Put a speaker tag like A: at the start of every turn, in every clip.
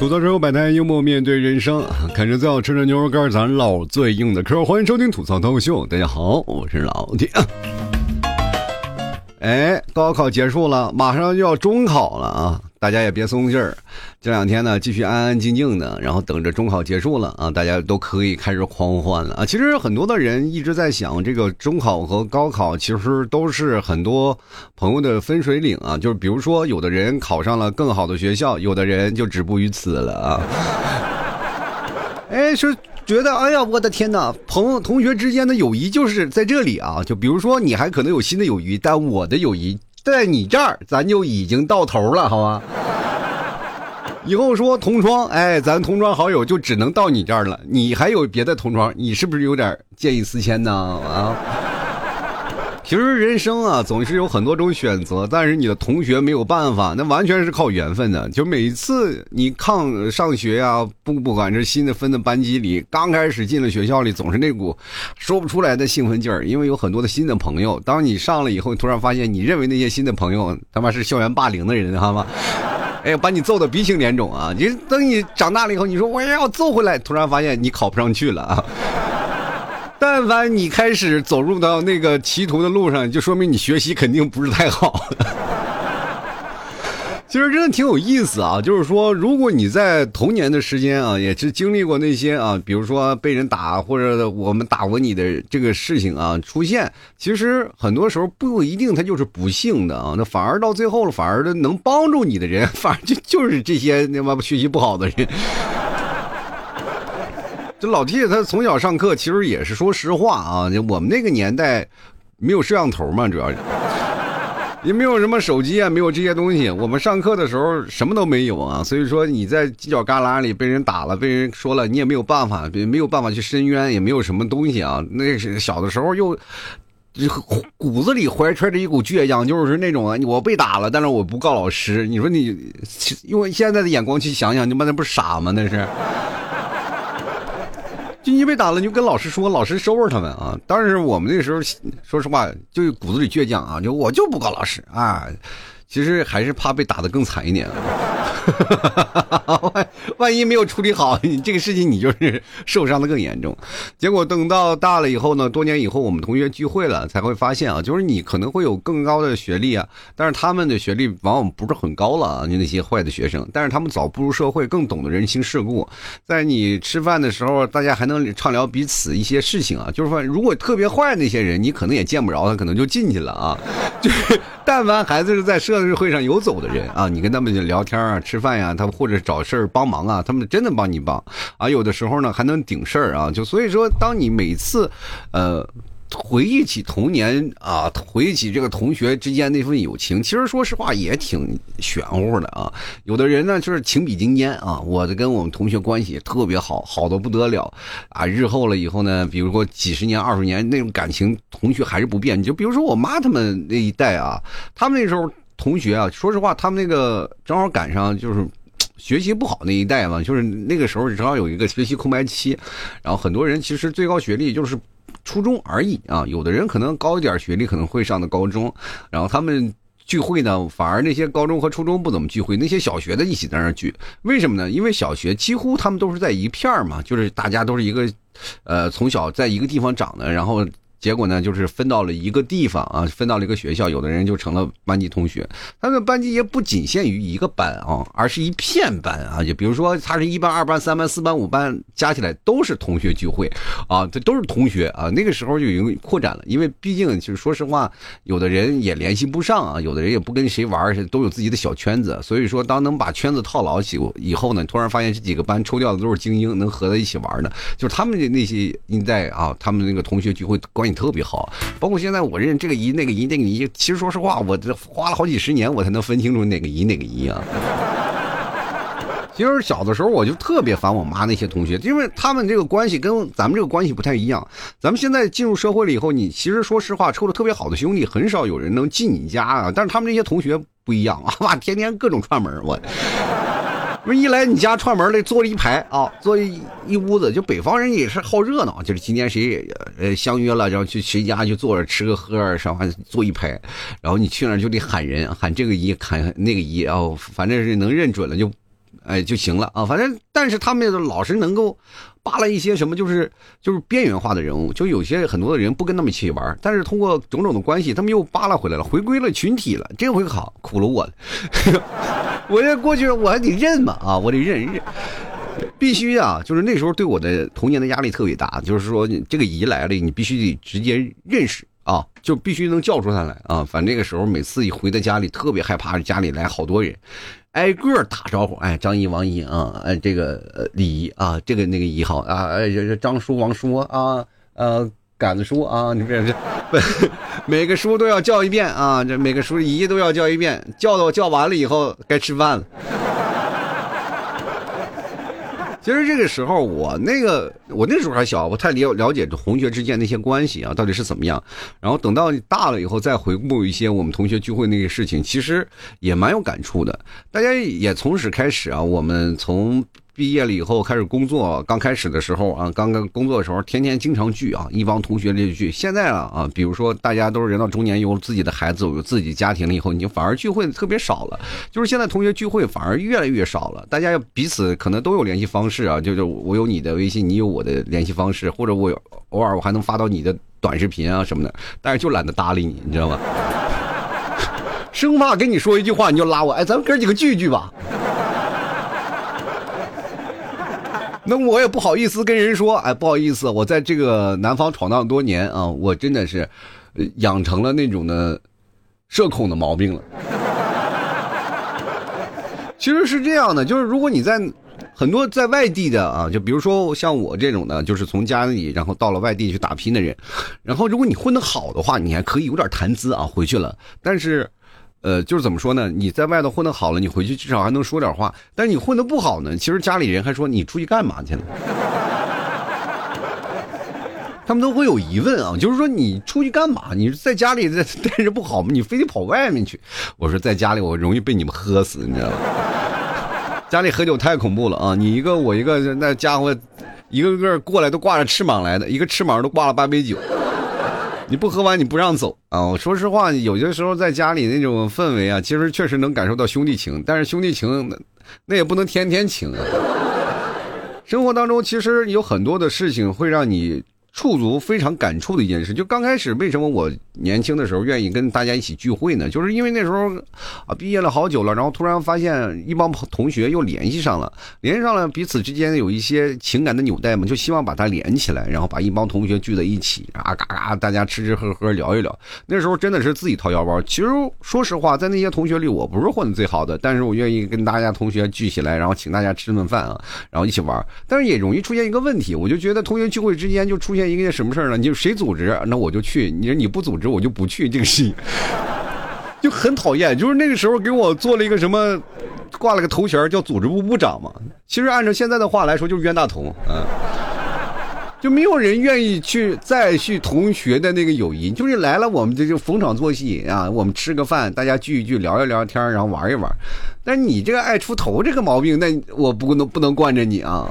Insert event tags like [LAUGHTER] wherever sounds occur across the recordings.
A: 吐槽之后摆摊，幽默面对人生，啃着最好吃的牛肉干，咱唠最硬的嗑。欢迎收听吐槽脱口秀，大家好，我是老铁。哎，高考结束了，马上就要中考了啊！大家也别松劲儿，这两天呢，继续安安静静的，然后等着中考结束了啊，大家都可以开始狂欢了啊！其实很多的人一直在想，这个中考和高考其实都是很多朋友的分水岭啊，就是比如说，有的人考上了更好的学校，有的人就止步于此了啊。[LAUGHS] 哎，是。觉得哎呀，我的天哪！朋友、同学之间的友谊就是在这里啊。就比如说，你还可能有新的友谊，但我的友谊在你这儿，咱就已经到头了，好吗？以后说同窗，哎，咱同窗好友就只能到你这儿了。你还有别的同窗，你是不是有点见异思迁呢？啊？其实人生啊，总是有很多种选择，但是你的同学没有办法，那完全是靠缘分的。就每次你抗上学呀，不不管是新的分的班级里，刚开始进了学校里，总是那股说不出来的兴奋劲儿，因为有很多的新的朋友。当你上了以后，突然发现你认为那些新的朋友他妈是校园霸凌的人，好吗？[LAUGHS] 哎，把你揍的鼻青脸肿啊！你等你长大了以后，你说我也要揍回来，突然发现你考不上去了啊！但凡你开始走入到那个歧途的路上，就说明你学习肯定不是太好。[LAUGHS] 其实真的挺有意思啊，就是说，如果你在童年的时间啊，也是经历过那些啊，比如说被人打或者我们打过你的这个事情啊出现，其实很多时候不一定他就是不幸的啊，那反而到最后了，反而能帮助你的人，反而就就是这些他妈学习不好的人。这老 T 他从小上课，其实也是说实话啊。我们那个年代没有摄像头嘛，主要是也没有什么手机啊，没有这些东西。我们上课的时候什么都没有啊，所以说你在犄角旮旯里被人打了，被人说了，你也没有办法，没有办法去申冤，也没有什么东西啊。那是小的时候又骨子里怀揣着一股倔强，就是那种啊我被打了，但是我不告老师。你说你用现在的眼光去想想，你妈那不是傻吗？那是。就你被打了，你就跟老师说，老师收拾他们啊！但是我们那时候，说实话，就骨子里倔强啊，就我就不告老师啊。其实还是怕被打得更惨一点，万 [LAUGHS] 万一没有处理好，你这个事情你就是受伤的更严重。结果等到大了以后呢，多年以后我们同学聚会了，才会发现啊，就是你可能会有更高的学历啊，但是他们的学历往往不是很高了啊，你那些坏的学生，但是他们早步入社会，更懂得人情世故，在你吃饭的时候，大家还能畅聊彼此一些事情啊。就是说，如果特别坏那些人，你可能也见不着他，可能就进去了啊。就 [LAUGHS] 是但凡孩子是在社。会上游走的人啊，你跟他们聊天啊、吃饭呀，他们或者找事儿帮忙啊，他们真的帮你帮啊。有的时候呢，还能顶事儿啊。就所以说，当你每次，呃。回忆起童年啊，回忆起这个同学之间那份友情，其实说实话也挺玄乎的啊。有的人呢就是情比金坚啊，我的跟我们同学关系特别好，好的不得了啊。日后了以后呢，比如说几十年、二十年那种感情，同学还是不变。你就比如说我妈他们那一代啊，他们那时候同学啊，说实话，他们那个正好赶上就是学习不好那一代嘛，就是那个时候正好有一个学习空白期，然后很多人其实最高学历就是。初中而已啊，有的人可能高一点学历可能会上的高中，然后他们聚会呢，反而那些高中和初中不怎么聚会，那些小学的一起在那聚，为什么呢？因为小学几乎他们都是在一片嘛，就是大家都是一个，呃，从小在一个地方长的，然后。结果呢，就是分到了一个地方啊，分到了一个学校，有的人就成了班级同学。他的班级也不仅限于一个班啊，而是一片班啊。就比如说，他是一班、二班、三班、四班、五班，加起来都是同学聚会啊，这都是同学啊。那个时候就已经扩展了，因为毕竟就是说实话，有的人也联系不上啊，有的人也不跟谁玩，都有自己的小圈子。所以说，当能把圈子套牢起以后呢，突然发现这几个班抽调的都是精英，能合在一起玩的，就是他们的那些一代啊，他们那个同学聚会关特别好，包括现在我认这个姨那个姨那个姨，其实说实话，我这花了好几十年，我才能分清楚哪个姨哪个姨啊。其实小的时候我就特别烦我妈那些同学，因为他们这个关系跟咱们这个关系不太一样。咱们现在进入社会了以后，你其实说实话，处的特别好的兄弟很少有人能进你家啊。但是他们这些同学不一样啊，哇，天天各种串门我。不是一来你家串门来坐了一排啊，坐一一屋子，就北方人也是好热闹，就是今天谁呃相约了，然后去谁家就坐着吃个喝上完坐一排，然后你去那就得喊人，喊这个姨，喊那个姨，然后反正是能认准了就哎就行了啊。反正但是他们老是能够扒拉一些什么，就是就是边缘化的人物，就有些很多的人不跟他们一起玩，但是通过种种的关系，他们又扒拉回来了，回归了群体了。这回好，苦了我了。[LAUGHS] 我这过去我还得认嘛啊，我得认认。必须啊！就是那时候对我的童年的压力特别大，就是说这个姨来了，你必须得直接认识啊，就必须能叫出他来啊。反正那个时候每次一回到家里，特别害怕家里来好多人，挨个打招呼。哎，张姨、王姨啊，哎，这个李姨啊，这个那个姨好啊，哎，张叔、王叔啊，呃，杆子叔啊，你这这，[LAUGHS] 每个叔都要叫一遍啊，这每个叔姨都要叫一遍，叫到叫完了以后该吃饭了。其实这个时候，我那个我那时候还小，不太了了解同学之间那些关系啊，到底是怎么样。然后等到大了以后，再回顾一些我们同学聚会那些事情，其实也蛮有感触的。大家也从始开始啊，我们从。毕业了以后开始工作，刚开始的时候啊，刚刚工作的时候，天天经常聚啊，一帮同学就聚。现在了啊，比如说大家都是人到中年，有自己的孩子，有自己家庭了以后，你就反而聚会特别少了。就是现在同学聚会反而越来越少了，大家彼此可能都有联系方式啊，就是我有你的微信，你有我的联系方式，或者我偶尔我还能发到你的短视频啊什么的，但是就懒得搭理你，你知道吗？生怕跟你说一句话你就拉我，哎，咱们哥几个聚一聚吧。[LAUGHS] 那我也不好意思跟人说，哎，不好意思，我在这个南方闯荡多年啊，我真的是养成了那种的社恐的毛病了。[LAUGHS] 其实是这样的，就是如果你在很多在外地的啊，就比如说像我这种的，就是从家里然后到了外地去打拼的人，然后如果你混得好的话，你还可以有点谈资啊，回去了，但是。呃，就是怎么说呢？你在外头混得好了，你回去至少还能说点话。但是你混得不好呢，其实家里人还说你出去干嘛去了？[LAUGHS] 他们都会有疑问啊，就是说你出去干嘛？你在家里在待着不好吗？你非得跑外面去？我说在家里我容易被你们喝死，你知道吗？[LAUGHS] 家里喝酒太恐怖了啊！你一个我一个，那家伙一个个过来都挂着翅膀来的，一个翅膀都挂了八杯酒。你不喝完你不让走啊！我说实话，有些时候在家里那种氛围啊，其实确实能感受到兄弟情，但是兄弟情那也不能天天情啊。生活当中其实有很多的事情会让你。触足非常感触的一件事，就刚开始为什么我年轻的时候愿意跟大家一起聚会呢？就是因为那时候啊，毕业了好久了，然后突然发现一帮同学又联系上了，联系上了彼此之间有一些情感的纽带嘛，就希望把它连起来，然后把一帮同学聚在一起啊，嘎嘎，大家吃吃喝喝聊一聊。那时候真的是自己掏腰包。其实说实话，在那些同学里，我不是混的最好的，但是我愿意跟大家同学聚起来，然后请大家吃顿饭啊，然后一起玩。但是也容易出现一个问题，我就觉得同学聚会之间就出现。一个什么事儿呢？你就谁组织，那我就去。你说你不组织，我就不去。这个事情 [LAUGHS] 就很讨厌。就是那个时候给我做了一个什么，挂了个头衔叫组织部部长嘛。其实按照现在的话来说，就是冤大头。嗯，就没有人愿意去再续同学的那个友谊。就是来了，我们这就逢场作戏啊，我们吃个饭，大家聚一聚，聊一聊天，然后玩一玩。但你这个爱出头这个毛病，那我不能不能惯着你啊。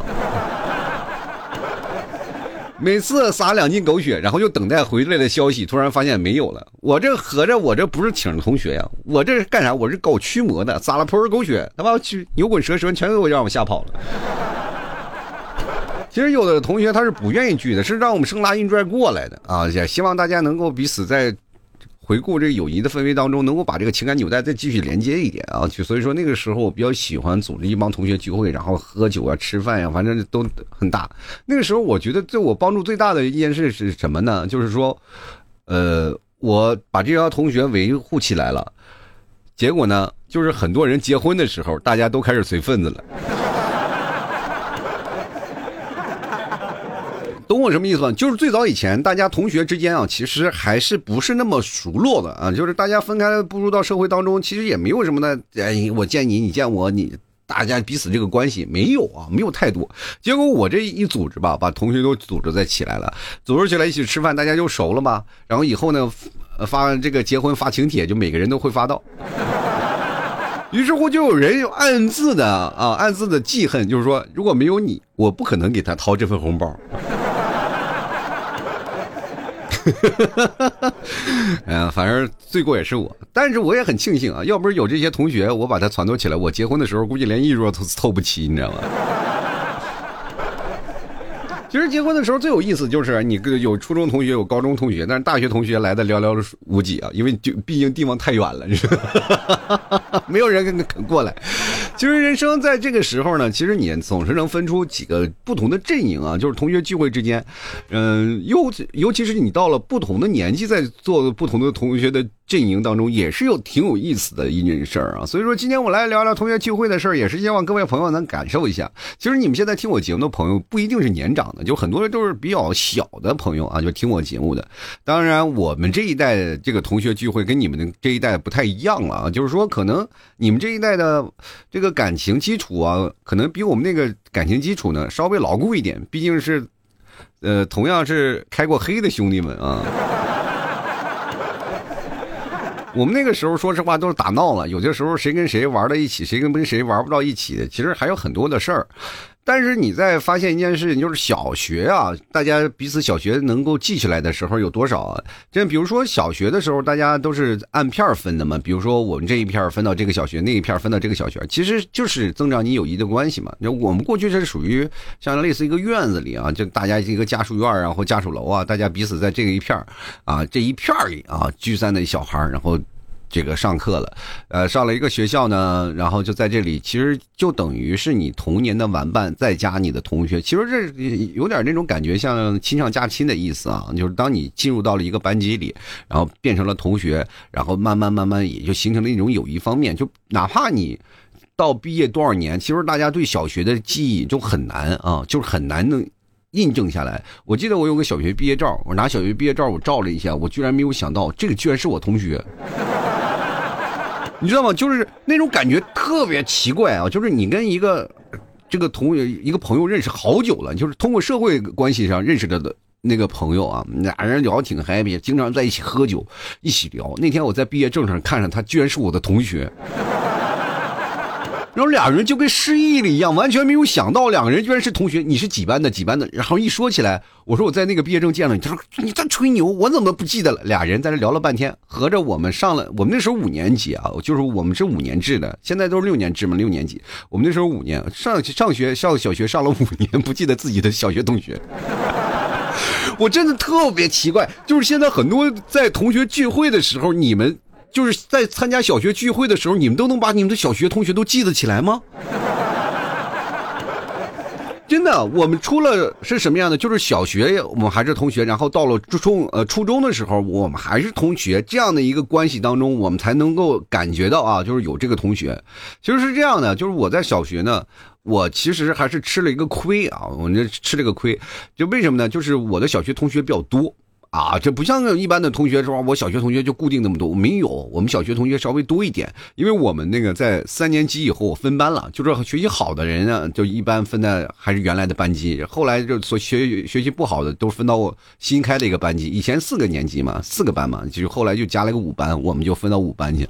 A: 每次撒两斤狗血，然后又等待回来的消息，突然发现没有了。我这合着我这不是请的同学呀？我这是干啥？我是搞驱魔的，撒了泼狗血，他妈去牛滚蛇神全给我让我吓跑了。其实有的同学他是不愿意聚的，是让我们生拉硬拽过来的啊！也希望大家能够彼此在。回顾这个友谊的氛围当中，能够把这个情感纽带再继续连接一点啊！就所以说那个时候我比较喜欢组织一帮同学聚会，然后喝酒啊、吃饭呀，反正都很大。那个时候我觉得对我帮助最大的一件事是什么呢？就是说，呃，我把这帮同学维护起来了，结果呢，就是很多人结婚的时候，大家都开始随份子了。懂我什么意思吗？就是最早以前，大家同学之间啊，其实还是不是那么熟络的啊。就是大家分开步入到社会当中，其实也没有什么的。哎，我见你，你见我，你大家彼此这个关系没有啊，没有太多。结果我这一组织吧，把同学都组织在起来了，组织起来一起吃饭，大家就熟了嘛。然后以后呢，发这个结婚发请帖，就每个人都会发到。于是乎，就有人暗自的啊，暗自的记恨，就是说，如果没有你，我不可能给他掏这份红包。[LAUGHS] 哎呀，反正罪过也是我，但是我也很庆幸啊，要不是有这些同学，我把他撺掇起来，我结婚的时候估计连一桌都凑不齐，你知道吗？其实结婚的时候最有意思就是你有初中同学有高中同学，但是大学同学来的寥寥无几啊，因为就毕竟地方太远了，[LAUGHS] 没有人跟肯过来。其实人生在这个时候呢，其实你总是能分出几个不同的阵营啊，就是同学聚会之间，嗯，尤尤其是你到了不同的年纪，在做不同的同学的。阵营当中也是有挺有意思的一件事儿啊，所以说今天我来聊聊同学聚会的事儿，也是希望各位朋友能感受一下。其实你们现在听我节目的朋友不一定是年长的就很多人都是比较小的朋友啊，就听我节目的。当然，我们这一代这个同学聚会跟你们的这一代不太一样了啊，就是说可能你们这一代的这个感情基础啊，可能比我们那个感情基础呢稍微牢固一点，毕竟是，呃，同样是开过黑的兄弟们啊。我们那个时候，说实话都是打闹了。有些时候，谁跟谁玩到一起，谁跟跟谁玩不到一起的，其实还有很多的事儿。但是你在发现一件事情，就是小学啊，大家彼此小学能够记起来的时候有多少啊？这比如说小学的时候，大家都是按片分的嘛。比如说我们这一片分到这个小学，那一片分到这个小学，其实就是增长你友谊的关系嘛。就我们过去是属于像类似一个院子里啊，就大家一个家属院啊或家属楼啊，大家彼此在这个一片啊这一片里啊聚散的小孩然后。这个上课了，呃，上了一个学校呢，然后就在这里，其实就等于是你童年的玩伴，再加你的同学，其实这有点那种感觉，像亲上加亲的意思啊。就是当你进入到了一个班级里，然后变成了同学，然后慢慢慢慢也就形成了一种友谊方面。就哪怕你到毕业多少年，其实大家对小学的记忆就很难啊，就是很难能印证下来。我记得我有个小学毕业照，我拿小学毕业照我照了一下，我居然没有想到这个居然是我同学。你知道吗？就是那种感觉特别奇怪啊！就是你跟一个这个同一个朋友认识好久了，就是通过社会关系上认识的那个朋友啊，俩人聊挺 happy，经常在一起喝酒，一起聊。那天我在毕业证上看上他，居然是我的同学。然后俩人就跟失忆了一样，完全没有想到两个人居然是同学。你是几班的？几班的？然后一说起来，我说我在那个毕业证见了你。他说你在吹牛，我怎么不记得了？俩人在这聊了半天，合着我们上了，我们那时候五年级啊，就是我们是五年制的，现在都是六年制嘛，六年级。我们那时候五年上上学上小学上了五年，不记得自己的小学同学。[LAUGHS] 我真的特别奇怪，就是现在很多在同学聚会的时候，你们。就是在参加小学聚会的时候，你们都能把你们的小学同学都记得起来吗？真的，我们出了是什么样的？就是小学我们还是同学，然后到了初中呃初中的时候，我们还是同学，这样的一个关系当中，我们才能够感觉到啊，就是有这个同学。其实是这样的，就是我在小学呢，我其实还是吃了一个亏啊，我这吃了个亏，就为什么呢？就是我的小学同学比较多。啊，这不像一般的同学说，我小学同学就固定那么多，没有，我们小学同学稍微多一点，因为我们那个在三年级以后分班了，就是学习好的人呢，就一般分在还是原来的班级，后来就所学学习不好的都分到新开的一个班级，以前四个年级嘛，四个班嘛，就是后来就加了个五班，我们就分到五班去。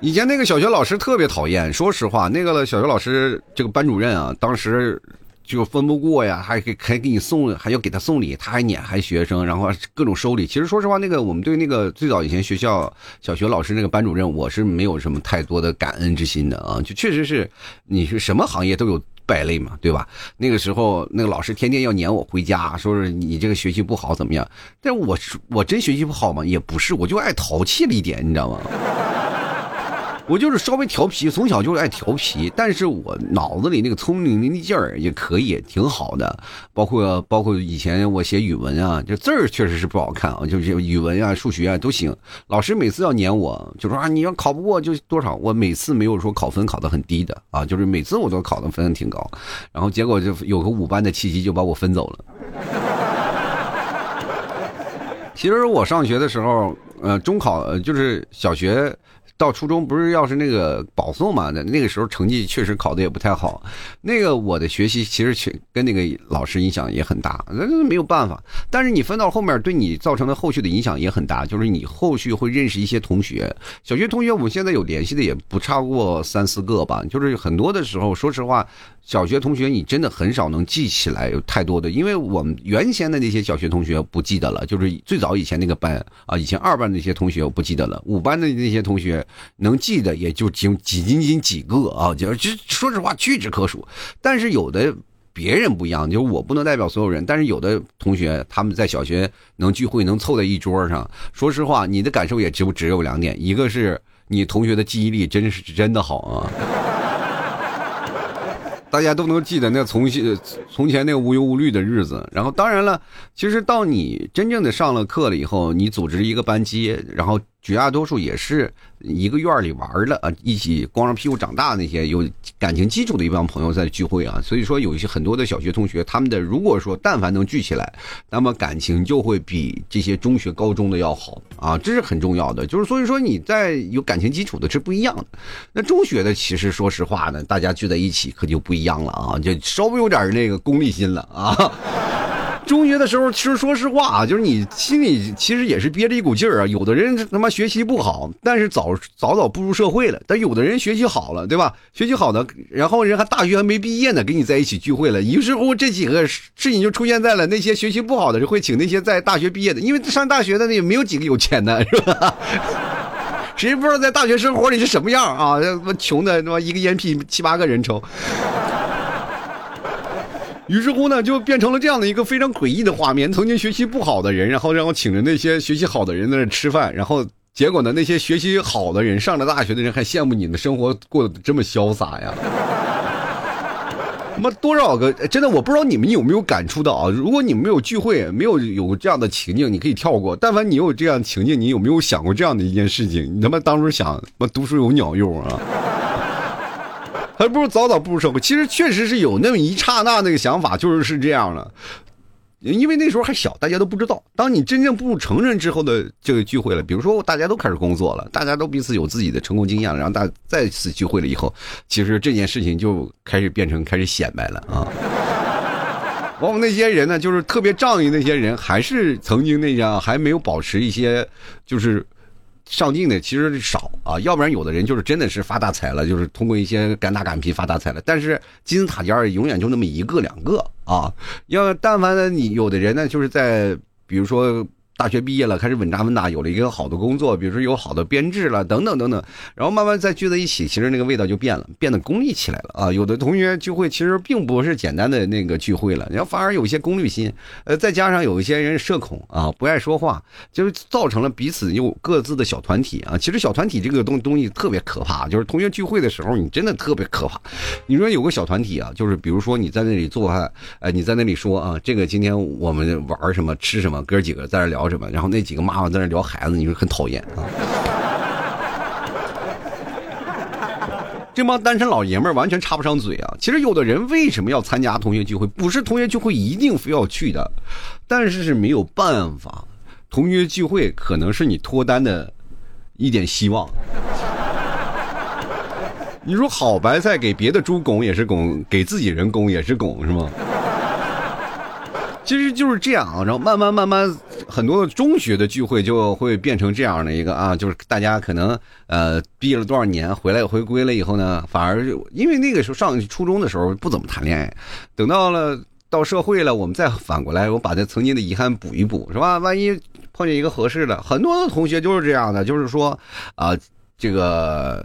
A: 以前那个小学老师特别讨厌，说实话，那个小学老师这个班主任啊，当时。就分不过呀，还给还给你送，还要给他送礼，他还撵还学生，然后各种收礼。其实说实话，那个我们对那个最早以前学校小学老师那个班主任，我是没有什么太多的感恩之心的啊。就确实是，你是什么行业都有败类嘛，对吧？那个时候那个老师天天要撵我回家，说是你这个学习不好怎么样？但我我真学习不好吗？也不是，我就爱淘气了一点，你知道吗？我就是稍微调皮，从小就是爱调皮，但是我脑子里那个聪明的劲儿也可以，挺好的。包括包括以前我写语文啊，这字儿确实是不好看啊，就是语文啊、数学啊都行。老师每次要撵我，就说啊，你要考不过就多少。我每次没有说考分考得很低的啊，就是每次我都考的分挺高。然后结果就有个五班的契机，就把我分走了。[LAUGHS] 其实我上学的时候，呃，中考就是小学。到初中不是要是那个保送嘛？那个时候成绩确实考的也不太好。那个我的学习其实跟那个老师影响也很大，那没有办法。但是你分到后面，对你造成的后续的影响也很大，就是你后续会认识一些同学。小学同学，我们现在有联系的也不超过三四个吧。就是很多的时候，说实话，小学同学你真的很少能记起来有太多的，因为我们原先的那些小学同学不记得了，就是最早以前那个班啊，以前二班那些同学我不记得了，五班的那些同学能记得也就仅几仅仅几个啊，就就说实话屈指可数。但是有的别人不一样，就是我不能代表所有人，但是有的同学他们在小学能聚会能凑在一桌上，说实话，你的感受也只只有两点，一个是你同学的记忆力真是真的好啊。大家都能记得那从从前那个无忧无虑的日子，然后当然了，其实到你真正的上了课了以后，你组织一个班级，然后。绝大多数也是一个院里玩的啊，一起光着屁股长大那些有感情基础的一帮朋友在聚会啊，所以说有一些很多的小学同学，他们的如果说但凡能聚起来，那么感情就会比这些中学高中的要好啊，这是很重要的。就是所以说你在有感情基础的是不一样的。那中学的其实说实话呢，大家聚在一起可就不一样了啊，就稍微有点那个功利心了啊。中学的时候，其实说实话啊，就是你心里其实也是憋着一股劲儿啊。有的人他妈学习不好，但是早早早步入社会了；但有的人学习好了，对吧？学习好的，然后人还大学还没毕业呢，跟你在一起聚会了。于是乎，这几个事情就出现在了那些学习不好的人会请那些在大学毕业的，因为上大学的那也没有几个有钱的，是吧？谁不知道在大学生活里是什么样啊？他妈穷的他妈一个烟屁七八个人抽。于是乎呢，就变成了这样的一个非常诡异的画面：曾经学习不好的人，然后让我请着那些学习好的人在那吃饭，然后结果呢，那些学习好的人，上了大学的人还羡慕你的生活过得这么潇洒呀！他妈多少个真的，我不知道你们有没有感触到啊？如果你们没有聚会，没有有这样的情境，你可以跳过；但凡你有这样情境，你有没有想过这样的一件事情？你他妈当初想，妈读书有鸟用啊！还不如早早步入社会。其实确实是有那么一刹那那个想法，就是是这样的。因为那时候还小，大家都不知道。当你真正步入成人之后的这个聚会了，比如说大家都开始工作了，大家都彼此有自己的成功经验了，然后大再次聚会了以后，其实这件事情就开始变成开始显摆了啊。往往那些人呢，就是特别仗义那些人，还是曾经那样，还没有保持一些就是。上进的其实少啊，要不然有的人就是真的是发大财了，就是通过一些敢打敢拼发大财了。但是金字塔尖永远就那么一个两个啊，要但凡呢你有的人呢，就是在比如说。大学毕业了，开始稳扎稳打，有了一个好的工作，比如说有好的编制了，等等等等，然后慢慢再聚在一起，其实那个味道就变了，变得功利起来了啊！有的同学聚会其实并不是简单的那个聚会了，然后反而有一些功利心，呃，再加上有一些人社恐啊，不爱说话，就是造成了彼此有各自的小团体啊。其实小团体这个东东西特别可怕，就是同学聚会的时候，你真的特别可怕。你说有个小团体啊，就是比如说你在那里做饭，呃，你在那里说啊，这个今天我们玩什么，吃什么，哥几个在这聊。聊什么？然后那几个妈妈在那聊孩子，你说很讨厌啊！这帮单身老爷们儿完全插不上嘴啊！其实有的人为什么要参加同学聚会？不是同学聚会一定非要去的，但是是没有办法。同学聚会可能是你脱单的一点希望。你说好白菜给别的猪拱也是拱，给自己人拱也是拱，是吗？其实就是这样啊，然后慢慢慢慢，很多中学的聚会就会变成这样的一个啊，就是大家可能呃毕业了多少年，回来回归了以后呢，反而因为那个时候上初中的时候不怎么谈恋爱，等到了到社会了，我们再反过来，我把这曾经的遗憾补一补，是吧？万一碰见一个合适的，很多的同学就是这样的，就是说啊，这个。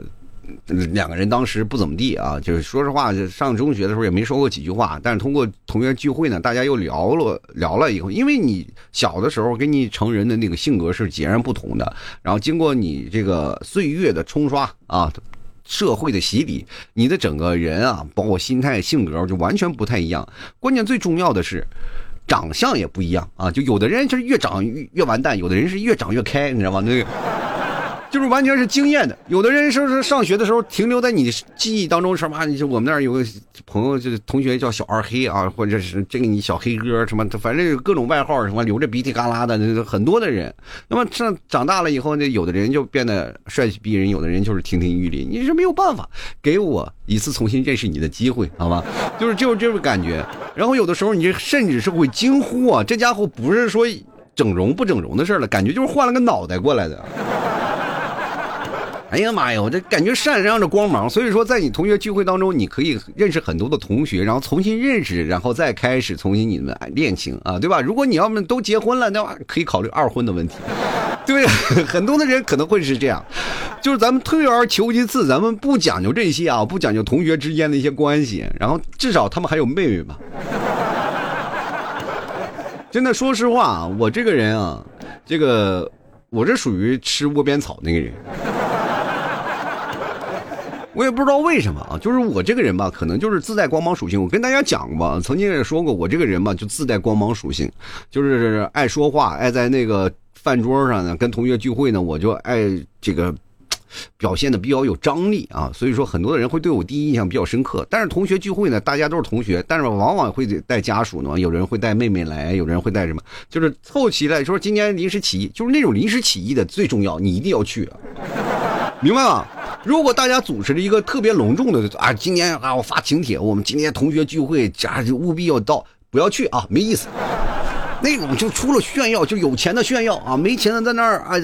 A: 两个人当时不怎么地啊，就是说实话，上中学的时候也没说过几句话。但是通过同学聚会呢，大家又聊了聊了以后，因为你小的时候跟你成人的那个性格是截然不同的。然后经过你这个岁月的冲刷啊，社会的洗礼，你的整个人啊，包括心态、性格就完全不太一样。关键最重要的是，长相也不一样啊。就有的人就是越长越越完蛋，有的人是越长越开，你知道吗？那个。就是完全是经验的。有的人说是上学的时候停留在你记忆当中什么？你就我们那儿有个朋友，就是同学叫小二黑啊，或者是这个你小黑哥什么，反正有各种外号什么，流着鼻涕嘎啦的，很多的人。那么上长大了以后呢，有的人就变得帅气逼人，有的人就是亭亭玉立。你是没有办法，给我一次重新认识你的机会，好吧？就是就是这种感觉。然后有的时候你甚至是会惊呼啊，这家伙不是说整容不整容的事了，感觉就是换了个脑袋过来的。哎呀妈呀！我这感觉闪亮着光芒，所以说在你同学聚会当中，你可以认识很多的同学，然后重新认识，然后再开始重新你们恋情啊，对吧？如果你要么都结婚了，那可以考虑二婚的问题，对 [LAUGHS] 很多的人可能会是这样，就是咱们退而求其次，咱们不讲究这些啊，不讲究同学之间的一些关系，然后至少他们还有妹妹吧。真的，说实话，我这个人啊，这个我这属于吃窝边草那个人。我也不知道为什么啊，就是我这个人吧，可能就是自带光芒属性。我跟大家讲过，曾经也说过，我这个人吧就自带光芒属性，就是爱说话，爱在那个饭桌上呢，跟同学聚会呢，我就爱这个表现的比较有张力啊。所以说，很多的人会对我第一印象比较深刻。但是同学聚会呢，大家都是同学，但是往往会带家属呢，有人会带妹妹来，有人会带什么，就是凑齐来说今天临时起意，就是那种临时起意的最重要，你一定要去，明白吗？如果大家组织了一个特别隆重的啊，今年啊我发请帖，我们今天同学聚会，家务必要到，不要去啊，没意思。那种就除了炫耀，就有钱的炫耀啊，没钱的在那儿啊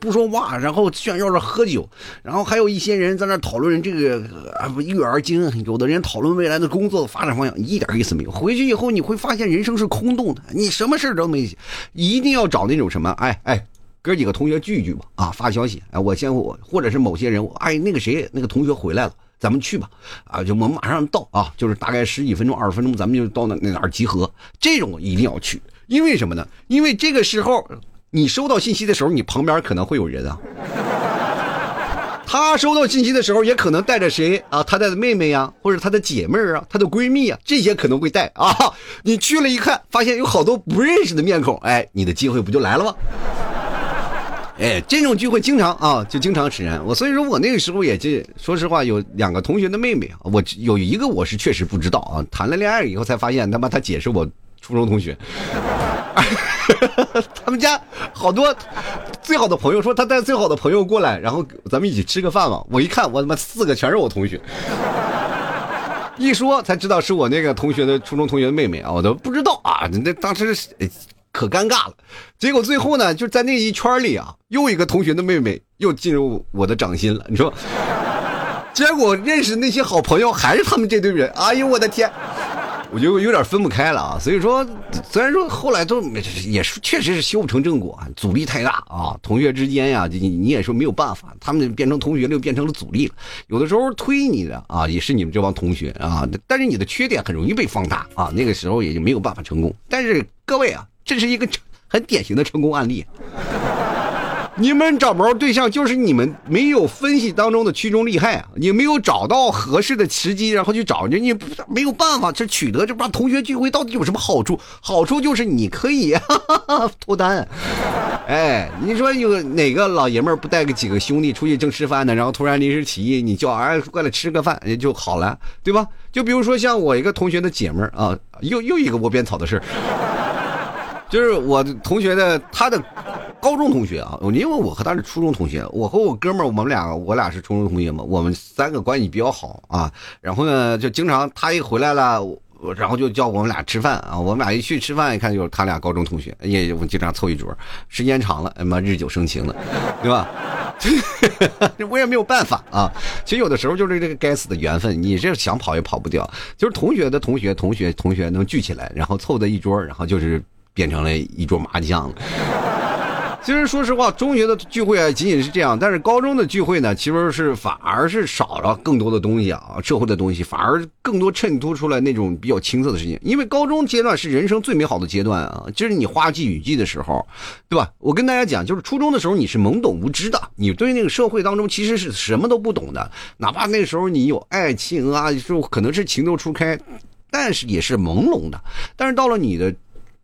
A: 不说话，然后炫耀着喝酒，然后还有一些人在那讨论这个啊育儿经，有的人讨论未来的工作发展方向，一点意思没有。回去以后你会发现人生是空洞的，你什么事都没，一定要找那种什么，哎哎。哥几个同学聚一聚吧，啊，发消息，哎，我先我，或者是某些人，哎，那个谁，那个同学回来了，咱们去吧，啊，就我们马上到啊，就是大概十几分钟、二十分钟，咱们就到那那哪儿集合。这种一定要去，因为什么呢？因为这个时候你收到信息的时候，你旁边可能会有人啊。他收到信息的时候，也可能带着谁啊？他的妹妹呀，或者他的姐妹啊，他的闺蜜啊，这些可能会带啊。你去了一看，发现有好多不认识的面孔，哎，你的机会不就来了吗？哎，这种聚会经常啊，就经常使然。我所以说我那个时候也就说实话，有两个同学的妹妹啊，我有一个我是确实不知道啊。谈了恋爱以后才发现，他妈他姐是我初中同学，[LAUGHS] 他们家好多最好的朋友说他带最好的朋友过来，然后咱们一起吃个饭嘛。我一看，我他妈四个全是我同学，一说才知道是我那个同学的初中同学的妹妹啊，我都不知道啊。那当时。可尴尬了，结果最后呢，就在那一圈里啊，又一个同学的妹妹又进入我的掌心了。你说，结果认识那些好朋友还是他们这堆人。哎呦我的天，我就有点分不开了啊。所以说，虽然说后来都也是确实是修不成正果，阻力太大啊。同学之间呀，你你也说没有办法，他们变成同学了，又变成了阻力了。有的时候推你的啊，也是你们这帮同学啊，但是你的缺点很容易被放大啊。那个时候也就没有办法成功。但是各位啊。这是一个很典型的成功案例。你们找不着对象，就是你们没有分析当中的曲中利害啊！你没有找到合适的时机，然后去找人，你没有办法去取得。这帮同学聚会到底有什么好处？好处就是你可以 [LAUGHS] 脱单。哎，你说有哪个老爷们不带个几个兄弟出去正吃饭呢？然后突然临时起意，你叫儿过来吃个饭也就好了，对吧？就比如说像我一个同学的姐们啊，又又一个窝边草的事。就是我同学的他的高中同学啊，因为我和他是初中同学，我和我哥们儿我们俩我俩是初中同学嘛，我们三个关系比较好啊。然后呢，就经常他一回来了，然后就叫我们俩吃饭啊。我们俩一去吃饭，一看就是他俩高中同学，也我们经常凑一桌，时间长了，哎妈日久生情了，[LAUGHS] 对吧？[LAUGHS] 我也没有办法啊。其实有的时候就是这个该死的缘分，你这想跑也跑不掉。就是同学的同学同学同学能聚起来，然后凑在一桌，然后就是。变成了一桌麻将了。其实说实话，中学的聚会啊，仅仅是这样，但是高中的聚会呢，其实是反而是少了更多的东西啊，社会的东西，反而更多衬托出来那种比较青涩的事情。因为高中阶段是人生最美好的阶段啊，就是你花季雨季的时候，对吧？我跟大家讲，就是初中的时候你是懵懂无知的，你对那个社会当中其实是什么都不懂的，哪怕那时候你有爱情啊，就可能是情窦初开，但是也是朦胧的。但是到了你的。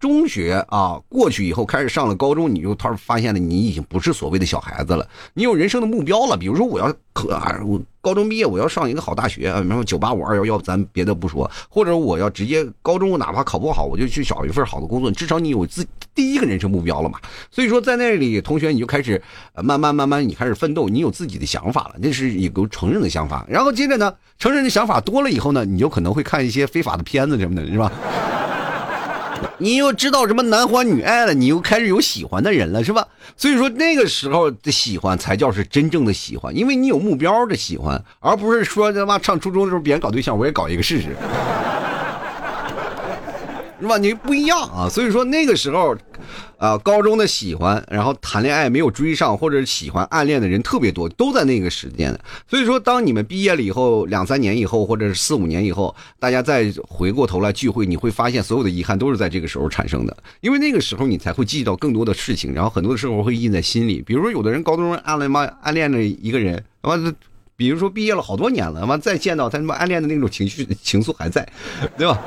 A: 中学啊过去以后，开始上了高中，你就突然发现了，你已经不是所谓的小孩子了，你有人生的目标了。比如说，我要可啊，我高中毕业，我要上一个好大学啊，什么九八五二幺幺，咱别的不说，或者我要直接高中，我哪怕考不好，我就去找一份好的工作，至少你有自第一个人生目标了嘛。所以说，在那里，同学你就开始慢慢慢慢，你开始奋斗，你有自己的想法了，那是一个成人的想法。然后接着呢，成人的想法多了以后呢，你就可能会看一些非法的片子什么的，是吧？你又知道什么男欢女爱了，你又开始有喜欢的人了，是吧？所以说那个时候的喜欢才叫是真正的喜欢，因为你有目标的喜欢，而不是说他妈上初中的时候别人搞对象，我也搞一个试试。是吧？你不一样啊，所以说那个时候，啊，高中的喜欢，然后谈恋爱没有追上，或者喜欢暗恋的人特别多，都在那个时间。所以说，当你们毕业了以后，两三年以后，或者是四五年以后，大家再回过头来聚会，你会发现所有的遗憾都是在这个时候产生的，因为那个时候你才会记到更多的事情，然后很多的时候会印在心里。比如说，有的人高中暗恋嘛，暗恋了一个人，完了。比如说毕业了好多年了，完再见到他他妈暗恋的那种情绪情愫还在，[LAUGHS] 对吧？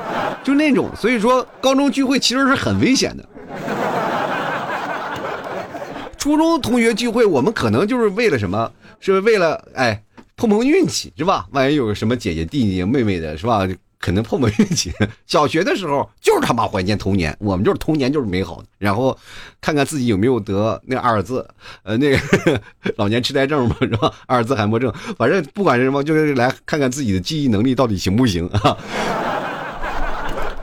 A: 就那种，所以说高中聚会其实是很危险的。[LAUGHS] 初中同学聚会，我们可能就是为了什么？是为了哎碰碰运气，是吧？万一有什么姐姐弟弟妹妹的，是吧？可能碰碰运气。小学的时候就是他妈怀念童年，我们就是童年就是美好的。然后看看自己有没有得那二字，呃，那个 [LAUGHS] 老年痴呆症嘛，是吧？阿尔兹海默症，反正不管是什么，就是来看看自己的记忆能力到底行不行啊。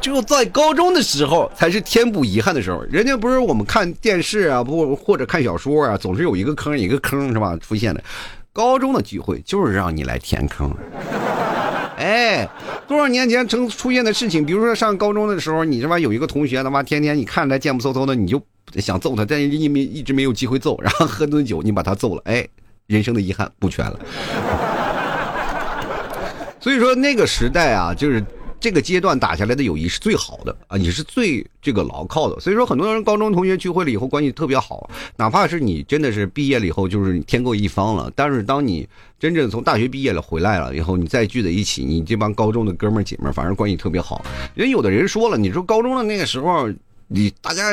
A: 只有在高中的时候才是填补遗憾的时候。人家不是我们看电视啊，不或者看小说啊，总是有一个坑一个坑是吧？出现的。高中的聚会就是让你来填坑。[LAUGHS] 哎，多少年前曾出现的事情，比如说上高中的时候，你他妈有一个同学，他妈天天你看着他贱不嗖嗖的，你就想揍他，但是因为一直没有机会揍，然后喝顿酒，你把他揍了，哎，人生的遗憾补全了。[LAUGHS] 所以说那个时代啊，就是。这个阶段打下来的友谊是最好的啊，你是最这个牢靠的。所以说，很多人高中同学聚会了以后关系特别好，哪怕是你真的是毕业了以后就是天各一方了。但是当你真正从大学毕业了回来了以后，你再聚在一起，你这帮高中的哥们儿姐们儿反而关系特别好。人有的人说了，你说高中的那个时候，你大家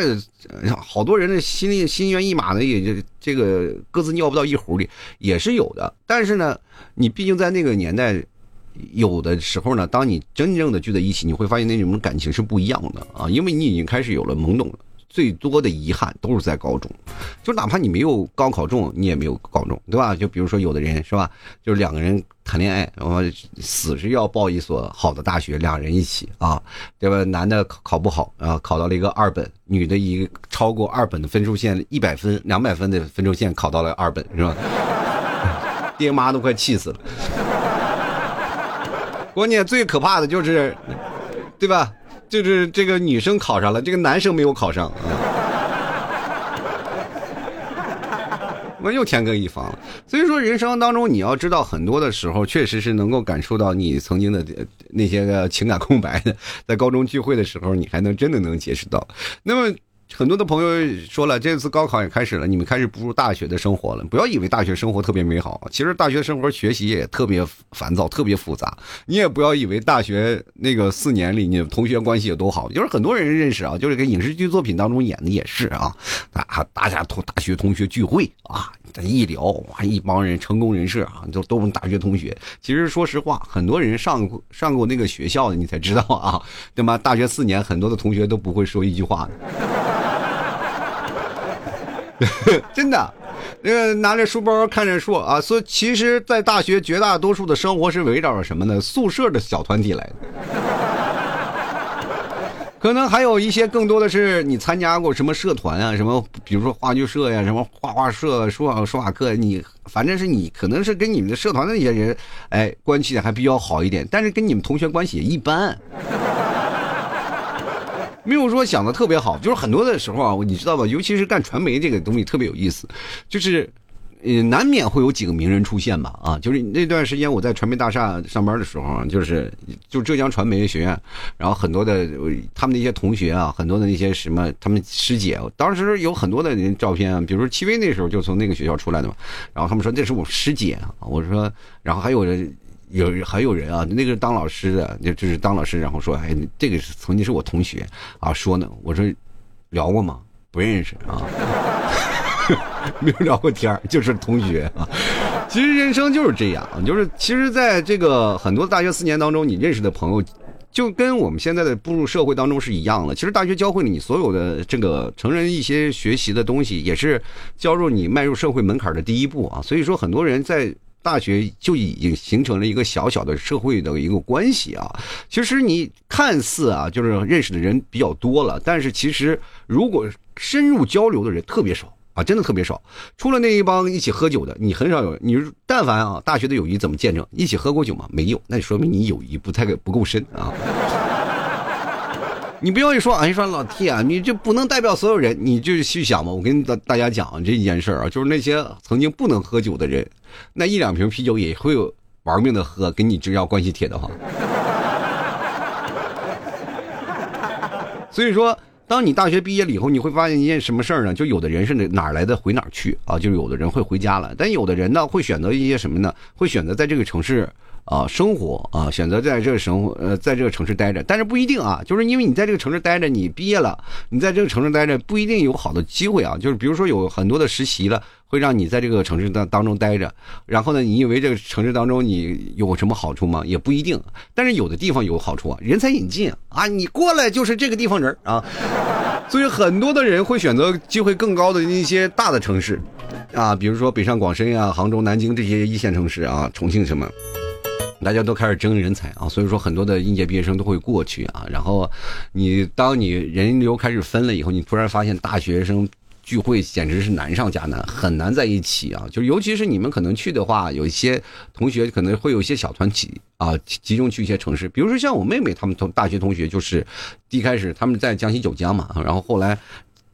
A: 好多人的心心猿意马的，也就这个各自尿不到一壶里，也是有的。但是呢，你毕竟在那个年代。有的时候呢，当你真正的聚在一起，你会发现那种感情是不一样的啊，因为你已经开始有了懵懂了。最多的遗憾都是在高中，就哪怕你没有高考中，你也没有高中，对吧？就比如说有的人是吧，就是两个人谈恋爱，然后死是要报一所好的大学，两人一起啊，对吧？男的考考不好啊，考到了一个二本，女的一个超过二本的分数线一百分、两百分的分数线考到了二本，是吧？[LAUGHS] 爹妈都快气死了。关键最可怕的就是，对吧？就是这个女生考上了，这个男生没有考上，[LAUGHS] 我又天各一方了。所以说，人生当中你要知道，很多的时候确实是能够感受到你曾经的那些个情感空白的，在高中聚会的时候，你还能真的能解释到。那么。很多的朋友说了，这次高考也开始了，你们开始步入大学的生活了。不要以为大学生活特别美好，其实大学生活学习也特别烦躁，特别复杂。你也不要以为大学那个四年里，你同学关系有多好，就是很多人认识啊，就是跟影视剧作品当中演的也是啊，啊，大家同大学同学聚会啊，这一聊哇，一帮人成功人士啊，就都是大学同学。其实说实话，很多人上过上过那个学校的，你才知道啊，对吗？大学四年，很多的同学都不会说一句话的。[LAUGHS] 真的，那个拿着书包看着书啊，说其实，在大学绝大多数的生活是围绕着什么呢？宿舍的小团体来的，[LAUGHS] 可能还有一些更多的是你参加过什么社团啊，什么比如说话剧社呀，什么画画社、书法书法课，你反正是你可能是跟你们的社团的那些人，哎，关系还比较好一点，但是跟你们同学关系也一般。没有说想的特别好，就是很多的时候啊，你知道吧？尤其是干传媒这个东西特别有意思，就是，呃，难免会有几个名人出现吧？啊，就是那段时间我在传媒大厦上班的时候，就是就浙江传媒学院，然后很多的他们那些同学啊，很多的那些什么他们师姐，当时有很多的人照片，比如说戚薇那时候就从那个学校出来的嘛，然后他们说那是我师姐啊，我说，然后还有人。有还有人啊，那个当老师的，就就是当老师，然后说，哎，这个是曾经是我同学啊，说呢，我说聊过吗？不认识啊，[LAUGHS] 没有聊过天就是同学啊。其实人生就是这样，就是其实在这个很多大学四年当中，你认识的朋友。就跟我们现在的步入社会当中是一样的。其实大学教会了你所有的这个成人一些学习的东西，也是教入你迈入社会门槛的第一步啊。所以说，很多人在大学就已经形成了一个小小的社会的一个关系啊。其实你看似啊，就是认识的人比较多了，但是其实如果深入交流的人特别少。啊，真的特别少，除了那一帮一起喝酒的，你很少有。你但凡啊，大学的友谊怎么见证？一起喝过酒吗？没有，那就说明你友谊不太不够深啊。[LAUGHS] 你不要一说啊，一说老 T 啊，你就不能代表所有人，你就去想吧。我跟大大家讲这一件事儿啊，就是那些曾经不能喝酒的人，那一两瓶啤酒也会玩命的喝，跟你只要关系铁的话。所以说。当你大学毕业了以后，你会发现一件什么事儿呢？就有的人是哪儿来的回哪去啊，就有的人会回家了，但有的人呢会选择一些什么呢？会选择在这个城市啊生活啊，选择在这个生活呃在这个城市待着，但是不一定啊，就是因为你在这个城市待着，你毕业了，你在这个城市待着不一定有好的机会啊，就是比如说有很多的实习了。会让你在这个城市当当中待着，然后呢，你以为这个城市当中你有什么好处吗？也不一定。但是有的地方有好处啊，人才引进啊，你过来就是这个地方人啊，[LAUGHS] 所以很多的人会选择机会更高的一些大的城市，啊，比如说北上广深呀、杭州、南京这些一线城市啊，重庆什么，大家都开始争人才啊，所以说很多的应届毕业生都会过去啊。然后你当你人流开始分了以后，你突然发现大学生。聚会简直是难上加难，很难在一起啊！就尤其是你们可能去的话，有一些同学可能会有一些小团体啊，集中去一些城市。比如说像我妹妹他们同大学同学，就是一开始他们在江西九江嘛，然后后来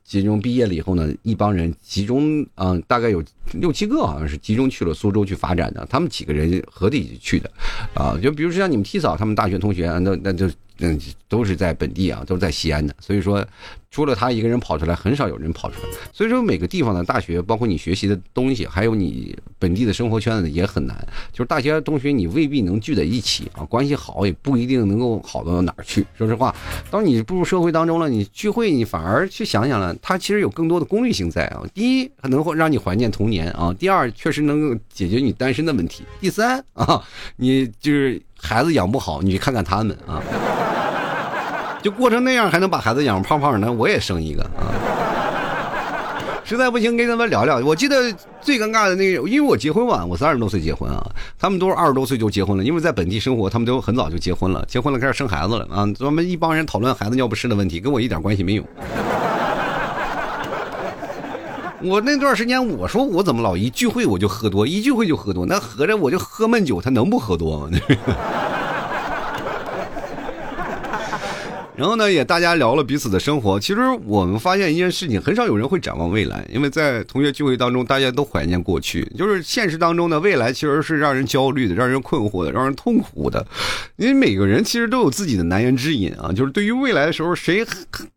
A: 集中毕业了以后呢，一帮人集中，嗯，大概有六七个好像是集中去了苏州去发展的，他们几个人合体去的，啊，就比如说像你们 T 嫂他们大学同学，那那就。嗯，都是在本地啊，都是在西安的，所以说，除了他一个人跑出来，很少有人跑出来。所以说，每个地方的大学，包括你学习的东西，还有你本地的生活圈子也很难。就是大学同学，你未必能聚在一起啊，关系好也不一定能够好到哪儿去。说实话，当你步入社会当中了，你聚会你反而去想想了，它其实有更多的功利性在啊。第一，能够让你怀念童年年啊；第二，确实能够解决你单身的问题；第三啊，你就是孩子养不好，你去看看他们啊。就过成那样，还能把孩子养胖胖的，我也生一个啊！实在不行，跟他们聊聊。我记得最尴尬的那个，因为我结婚晚，我三十多岁结婚啊，他们都是二十多岁就结婚了。因为在本地生活，他们都很早就结婚了，结婚了开始生孩子了啊！咱们一帮人讨论孩子尿不湿的问题，跟我一点关系没有。我那段时间，我说我怎么老一聚会我就喝多，一聚会就喝多，那合着我就喝闷酒，他能不喝多吗？[LAUGHS] 然后呢，也大家聊了彼此的生活。其实我们发现一件事情，很少有人会展望未来，因为在同学聚会当中，大家都怀念过去。就是现实当中的未来，其实是让人焦虑的、让人困惑的、让人痛苦的。因为每个人其实都有自己的难言之隐啊。就是对于未来的时候，谁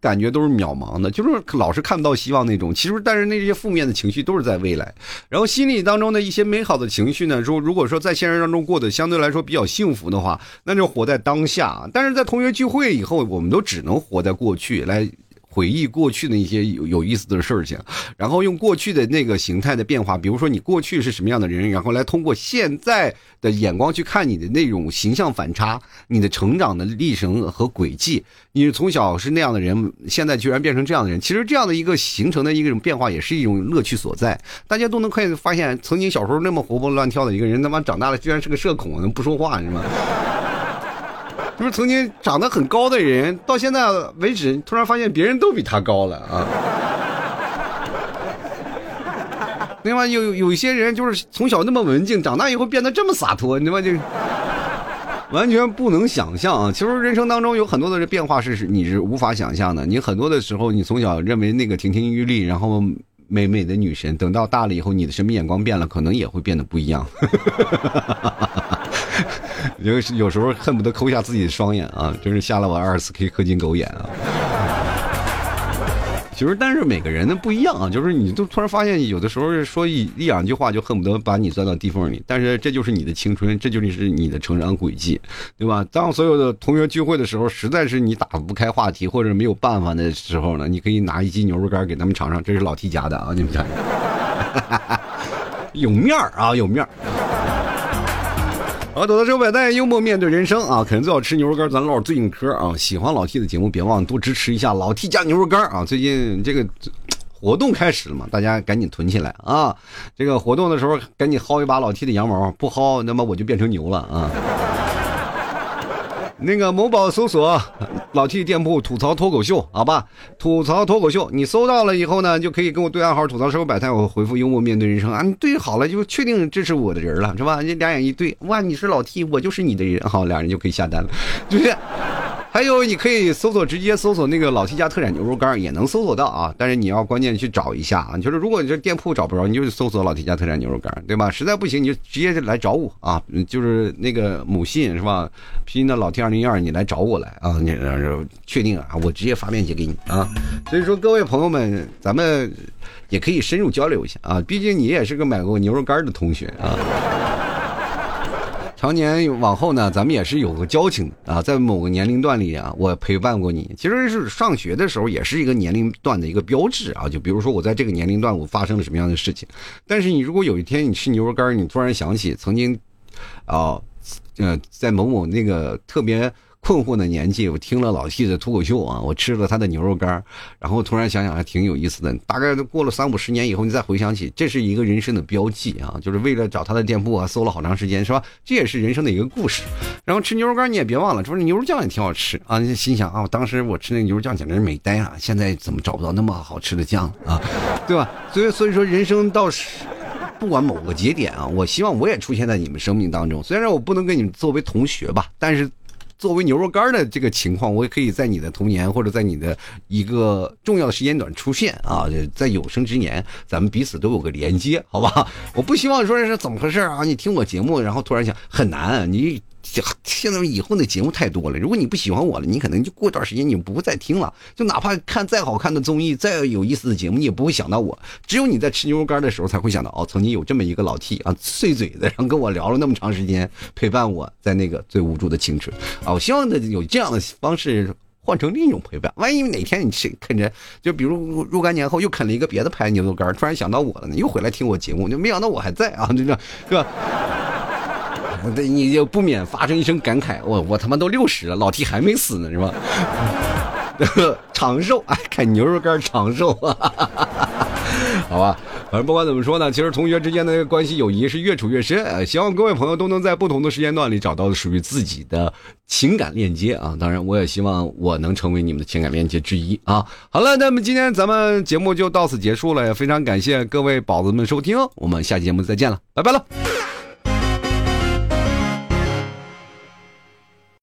A: 感觉都是渺茫的，就是老是看不到希望那种。其实，但是那些负面的情绪都是在未来。然后心里当中的一些美好的情绪呢，说如果说在现实当中过得相对来说比较幸福的话，那就活在当下。但是在同学聚会以后，我们。你都只能活在过去，来回忆过去的一些有有意思的事情，然后用过去的那个形态的变化，比如说你过去是什么样的人，然后来通过现在的眼光去看你的那种形象反差，你的成长的历程和轨迹。你从小是那样的人，现在居然变成这样的人，其实这样的一个形成的一种变化，也是一种乐趣所在。大家都能可以发现，曾经小时候那么活蹦乱跳的一个人，他妈长大了居然是个社恐，不说话是吗？就是曾经长得很高的人，到现在为止，突然发现别人都比他高了啊！另外，有有一些人就是从小那么文静，长大以后变得这么洒脱，你知道吗？就完全不能想象啊！其实人生当中有很多的变化是你是无法想象的。你很多的时候，你从小认为那个亭亭玉立，然后美美的女神，等到大了以后，你的审美眼光变了，可能也会变得不一样。[LAUGHS] 有有时候恨不得抠下自己的双眼啊！真是瞎了我二十四 K 氪金狗眼啊！其实，但是每个人的不一样啊，就是你都突然发现，有的时候说一一两句话就恨不得把你钻到地缝里。但是这就是你的青春，这就是你的成长轨迹，对吧？当所有的同学聚会的时候，实在是你打不开话题或者没有办法的时候呢，你可以拿一斤牛肉干给他们尝尝，这是老 T 家的啊，你们家，[LAUGHS] 有面儿啊，有面儿。好，走到这百代幽默面对人生啊，肯定最好吃牛肉干，咱唠最近嗑啊。喜欢老 T 的节目，别忘了多支持一下老 T 家牛肉干啊。最近这个活动开始了嘛，大家赶紧囤起来啊。这个活动的时候，赶紧薅一把老 T 的羊毛，不薅，那么我就变成牛了啊。那个某宝搜索老 T 店铺吐槽脱口秀，好吧？吐槽脱口秀，你搜到了以后呢，就可以跟我对暗号吐槽生活百态，我回复幽默面对人生啊，你对好了就确定这是我的人了，是吧？你俩眼一对，哇，你是老 T，我就是你的人，好，俩人就可以下单了，对不对。还有，你可以搜索，直接搜索那个老 T 家特产牛肉干也能搜索到啊。但是你要关键去找一下啊，就是如果你这店铺找不着，你就搜索老 T 家特产牛肉干，对吧？实在不行，你就直接来找我啊，就是那个母信是吧？拼音的老 T 二零一二，你来找我来啊，你确定啊，我直接发链接给你啊。所以说，各位朋友们，咱们也可以深入交流一下啊，毕竟你也是个买过牛肉干的同学啊。常年往后呢，咱们也是有个交情啊，在某个年龄段里啊，我陪伴过你。其实是上学的时候，也是一个年龄段的一个标志啊。就比如说我在这个年龄段，我发生了什么样的事情。但是你如果有一天你吃牛肉干，你突然想起曾经，啊，呃，在某某那个特别。困惑的年纪，我听了老 T 的脱口秀啊，我吃了他的牛肉干，然后突然想想还挺有意思的。大概过了三五十年以后，你再回想起，这是一个人生的标记啊，就是为了找他的店铺啊，搜了好长时间，是吧？这也是人生的一个故事。然后吃牛肉干你也别忘了，说牛肉酱也挺好吃啊。你心想啊，当时我吃那牛肉酱简直是美呆啊，现在怎么找不到那么好吃的酱啊？对吧？所以所以说，人生到是不管某个节点啊，我希望我也出现在你们生命当中。虽然我不能跟你们作为同学吧，但是。作为牛肉干的这个情况，我也可以在你的童年或者在你的一个重要的时间段出现啊，在有生之年，咱们彼此都有个连接，好吧？我不希望说这是怎么回事啊？你听我节目，然后突然想很难，你。现在以后的节目太多了，如果你不喜欢我了，你可能就过段时间你不会再听了。就哪怕看再好看的综艺，再有意思的节目，你也不会想到我。只有你在吃牛肉干的时候才会想到，哦，曾经有这么一个老 T 啊，碎嘴子，然后跟我聊了那么长时间，陪伴我在那个最无助的青春啊。我希望的有这样的方式换成另一种陪伴。万一哪天你吃啃着，就比如若干年后又啃了一个别的牌牛肉干，突然想到我了，你又回来听我节目，就没想到我还在啊，就这样是吧？对，你就不免发生一声感慨，我我他妈都六十了，老 T 还没死呢，是吧？[LAUGHS] 长寿，哎，啃牛肉干长寿啊，[LAUGHS] 好吧。反正不管怎么说呢，其实同学之间的关系友谊是越处越深。呃，希望各位朋友都能在不同的时间段里找到属于自己的情感链接啊。当然，我也希望我能成为你们的情感链接之一啊。好了，那么今天咱们节目就到此结束了，也非常感谢各位宝子们收听，我们下期节目再见了，拜拜了。